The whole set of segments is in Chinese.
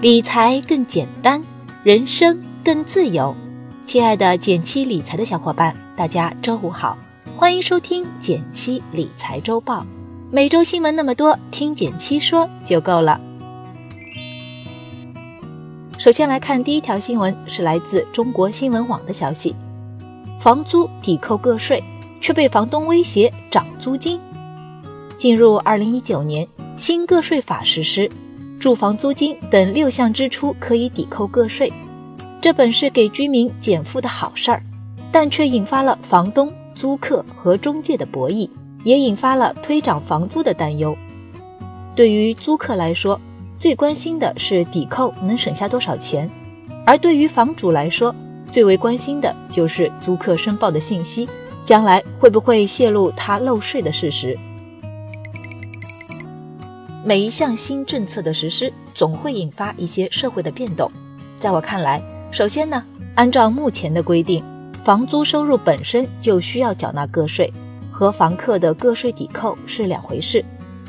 理财更简单，人生更自由。亲爱的减七理财的小伙伴，大家周五好，欢迎收听减七理财周报。每周新闻那么多，听减七说就够了。首先来看第一条新闻，是来自中国新闻网的消息：房租抵扣个税，却被房东威胁涨租金。进入二零一九年，新个税法实施，住房租金等六项支出可以抵扣个税。这本是给居民减负的好事儿，但却引发了房东、租客和中介的博弈，也引发了推涨房租的担忧。对于租客来说，最关心的是抵扣能省下多少钱，而对于房主来说，最为关心的就是租客申报的信息，将来会不会泄露他漏税的事实。每一项新政策的实施，总会引发一些社会的变动。在我看来，首先呢，按照目前的规定，房租收入本身就需要缴纳个税，和房客的个税抵扣是两回事。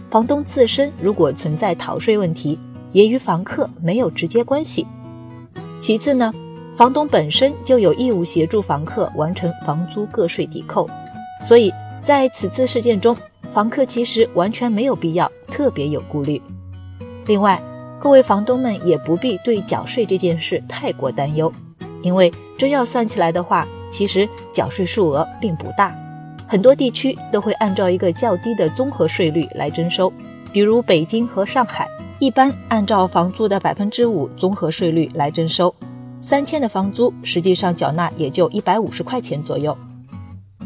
房东自身如果存在逃税问题，也与房客没有直接关系。其次呢，房东本身就有义务协助房客完成房租个税抵扣，所以在此次事件中，房客其实完全没有必要。特别有顾虑。另外，各位房东们也不必对缴税这件事太过担忧，因为真要算起来的话，其实缴税数额并不大。很多地区都会按照一个较低的综合税率来征收，比如北京和上海，一般按照房租的百分之五综合税率来征收。三千的房租，实际上缴纳也就一百五十块钱左右。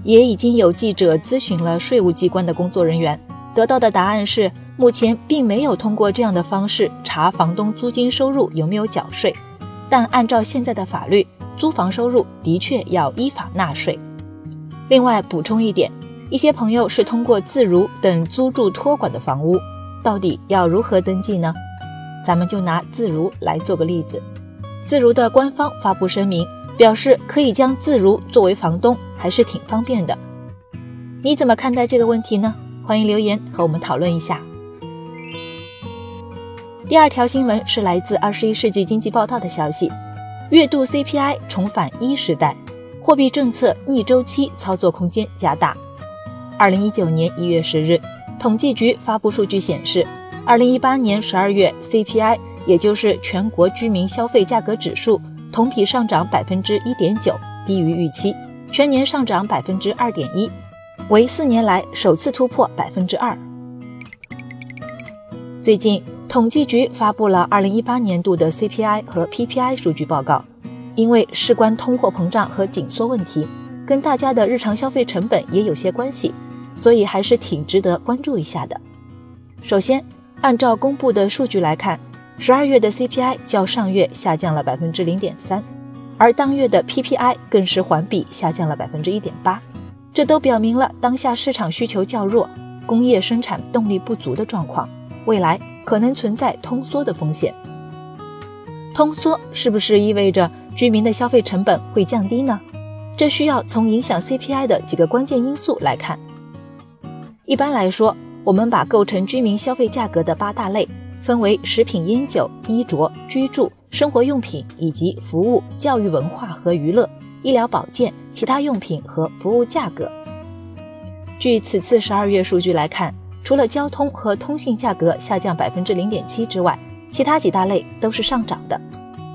也已经有记者咨询了税务机关的工作人员，得到的答案是。目前并没有通过这样的方式查房东租金收入有没有缴税，但按照现在的法律，租房收入的确要依法纳税。另外补充一点，一些朋友是通过自如等租住托管的房屋，到底要如何登记呢？咱们就拿自如来做个例子。自如的官方发布声明，表示可以将自如作为房东，还是挺方便的。你怎么看待这个问题呢？欢迎留言和我们讨论一下。第二条新闻是来自《二十一世纪经济报道》的消息：月度 CPI 重返一时代，货币政策逆周期操作空间加大。二零一九年一月十日，统计局发布数据显示，二零一八年十二月 CPI，也就是全国居民消费价格指数，同比上涨百分之一点九，低于预期，全年上涨百分之二点一，为四年来首次突破百分之二。最近。统计局发布了2018年度的 CPI 和 PPI 数据报告，因为事关通货膨胀和紧缩问题，跟大家的日常消费成本也有些关系，所以还是挺值得关注一下的。首先，按照公布的数据来看，十二月的 CPI 较上月下降了百分之零点三，而当月的 PPI 更是环比下降了百分之一点八，这都表明了当下市场需求较弱，工业生产动力不足的状况，未来。可能存在通缩的风险。通缩是不是意味着居民的消费成本会降低呢？这需要从影响 CPI 的几个关键因素来看。一般来说，我们把构成居民消费价格的八大类分为食品、烟酒、衣着、居住、生活用品以及服务、教育、文化和娱乐、医疗保健、其他用品和服务价格。据此次十二月数据来看。除了交通和通信价格下降百分之零点七之外，其他几大类都是上涨的。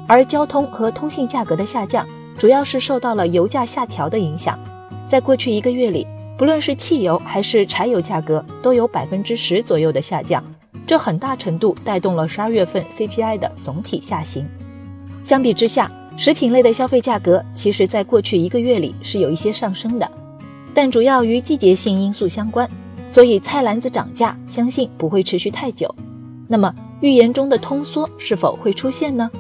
而交通和通信价格的下降，主要是受到了油价下调的影响。在过去一个月里，不论是汽油还是柴油价格都有百分之十左右的下降，这很大程度带动了十二月份 CPI 的总体下行。相比之下，食品类的消费价格其实在过去一个月里是有一些上升的，但主要与季节性因素相关。所以菜篮子涨价，相信不会持续太久。那么预言中的通缩是否会出现呢？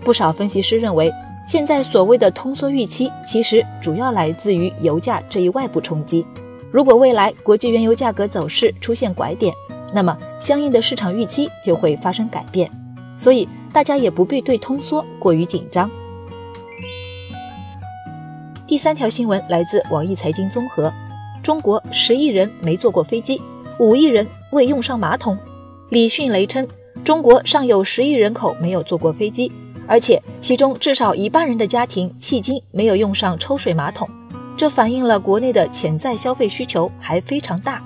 不少分析师认为，现在所谓的通缩预期，其实主要来自于油价这一外部冲击。如果未来国际原油价格走势出现拐点，那么相应的市场预期就会发生改变。所以大家也不必对通缩过于紧张。第三条新闻来自网易财经综合。中国十亿人没坐过飞机，五亿人未用上马桶。李迅雷称，中国尚有十亿人口没有坐过飞机，而且其中至少一半人的家庭迄今没有用上抽水马桶，这反映了国内的潜在消费需求还非常大。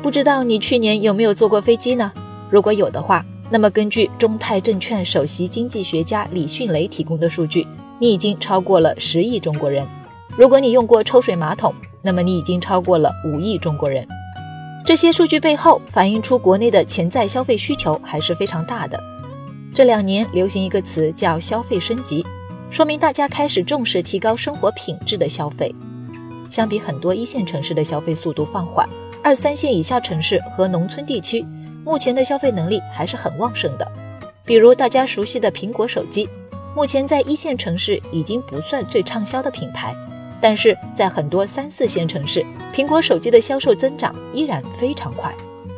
不知道你去年有没有坐过飞机呢？如果有的话，那么根据中泰证券首席经济学家李迅雷提供的数据，你已经超过了十亿中国人。如果你用过抽水马桶，那么你已经超过了五亿中国人。这些数据背后反映出国内的潜在消费需求还是非常大的。这两年流行一个词叫消费升级，说明大家开始重视提高生活品质的消费。相比很多一线城市的消费速度放缓。二三线以下城市和农村地区，目前的消费能力还是很旺盛的。比如大家熟悉的苹果手机，目前在一线城市已经不算最畅销的品牌，但是在很多三四线城市，苹果手机的销售增长依然非常快。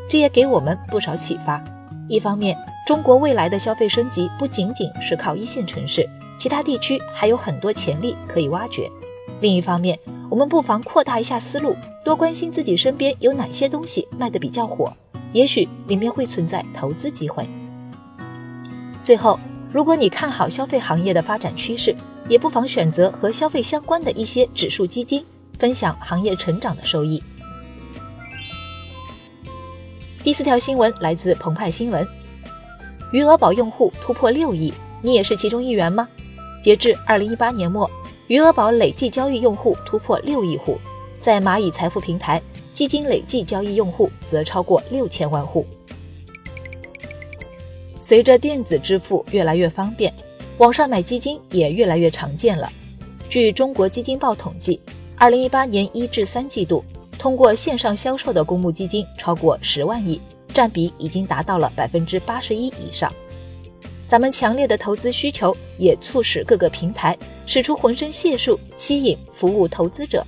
这也给我们不少启发。一方面，中国未来的消费升级不仅仅是靠一线城市，其他地区还有很多潜力可以挖掘。另一方面，我们不妨扩大一下思路，多关心自己身边有哪些东西卖得比较火，也许里面会存在投资机会。最后，如果你看好消费行业的发展趋势，也不妨选择和消费相关的一些指数基金，分享行业成长的收益。第四条新闻来自澎湃新闻：余额宝用户突破六亿，你也是其中一员吗？截至二零一八年末。余额宝累计交易用户突破六亿户，在蚂蚁财富平台，基金累计交易用户则超过六千万户。随着电子支付越来越方便，网上买基金也越来越常见了。据中国基金报统计，二零一八年一至三季度，通过线上销售的公募基金超过十万亿，占比已经达到了百分之八十一以上。咱们强烈的投资需求也促使各个平台使出浑身解数吸引服务投资者，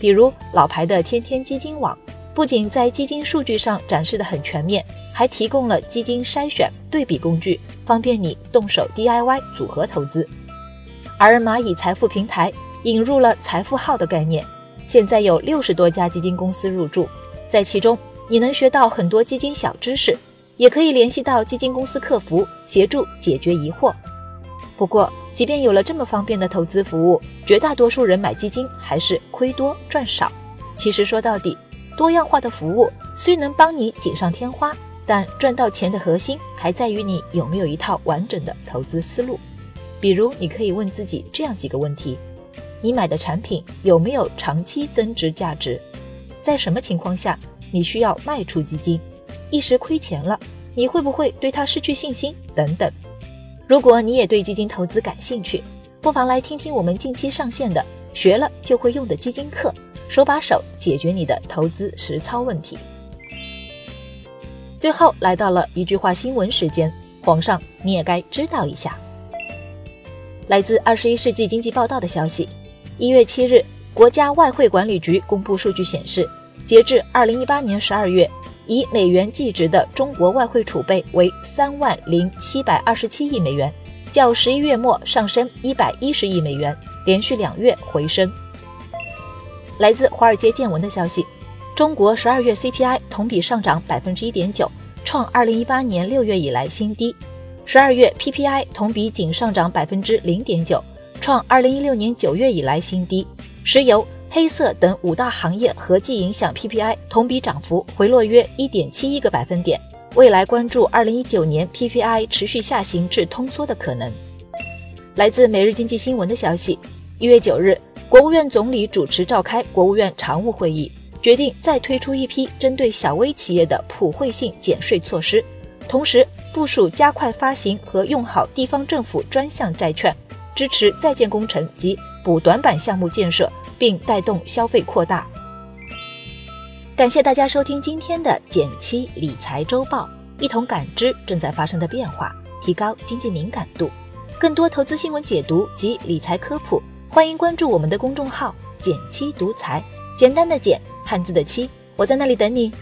比如老牌的天天基金网，不仅在基金数据上展示的很全面，还提供了基金筛选对比工具，方便你动手 DIY 组合投资。而蚂蚁财富平台引入了财富号的概念，现在有六十多家基金公司入驻，在其中你能学到很多基金小知识。也可以联系到基金公司客服协助解决疑惑。不过，即便有了这么方便的投资服务，绝大多数人买基金还是亏多赚少。其实说到底，多样化的服务虽能帮你锦上添花，但赚到钱的核心还在于你有没有一套完整的投资思路。比如，你可以问自己这样几个问题：你买的产品有没有长期增值价值？在什么情况下你需要卖出基金？一时亏钱了，你会不会对它失去信心？等等。如果你也对基金投资感兴趣，不妨来听听我们近期上线的“学了就会用”的基金课，手把手解决你的投资实操问题。最后来到了一句话新闻时间，皇上你也该知道一下。来自《二十一世纪经济报道》的消息，一月七日，国家外汇管理局公布数据显示，截至二零一八年十二月。以美元计值的中国外汇储备为三万零七百二十七亿美元，较十一月末上升一百一十亿美元，连续两月回升。来自华尔街见闻的消息，中国十二月 CPI 同比上涨百分之一点九，创二零一八年六月以来新低；十二月 PPI 同比仅上涨百分之零点九，创二零一六年九月以来新低。石油。黑色等五大行业合计影响 PPI 同比涨幅回落约一点七一个百分点。未来关注二零一九年 PPI 持续下行至通缩的可能。来自每日经济新闻的消息，一月九日，国务院总理主持召开国务院常务会议，决定再推出一批针对小微企业的普惠性减税措施，同时部署加快发行和用好地方政府专项债券，支持在建工程及补短板项目建设。并带动消费扩大。感谢大家收听今天的减七理财周报，一同感知正在发生的变化，提高经济敏感度。更多投资新闻解读及理财科普，欢迎关注我们的公众号“减七独裁”，简单的减，汉字的七，我在那里等你。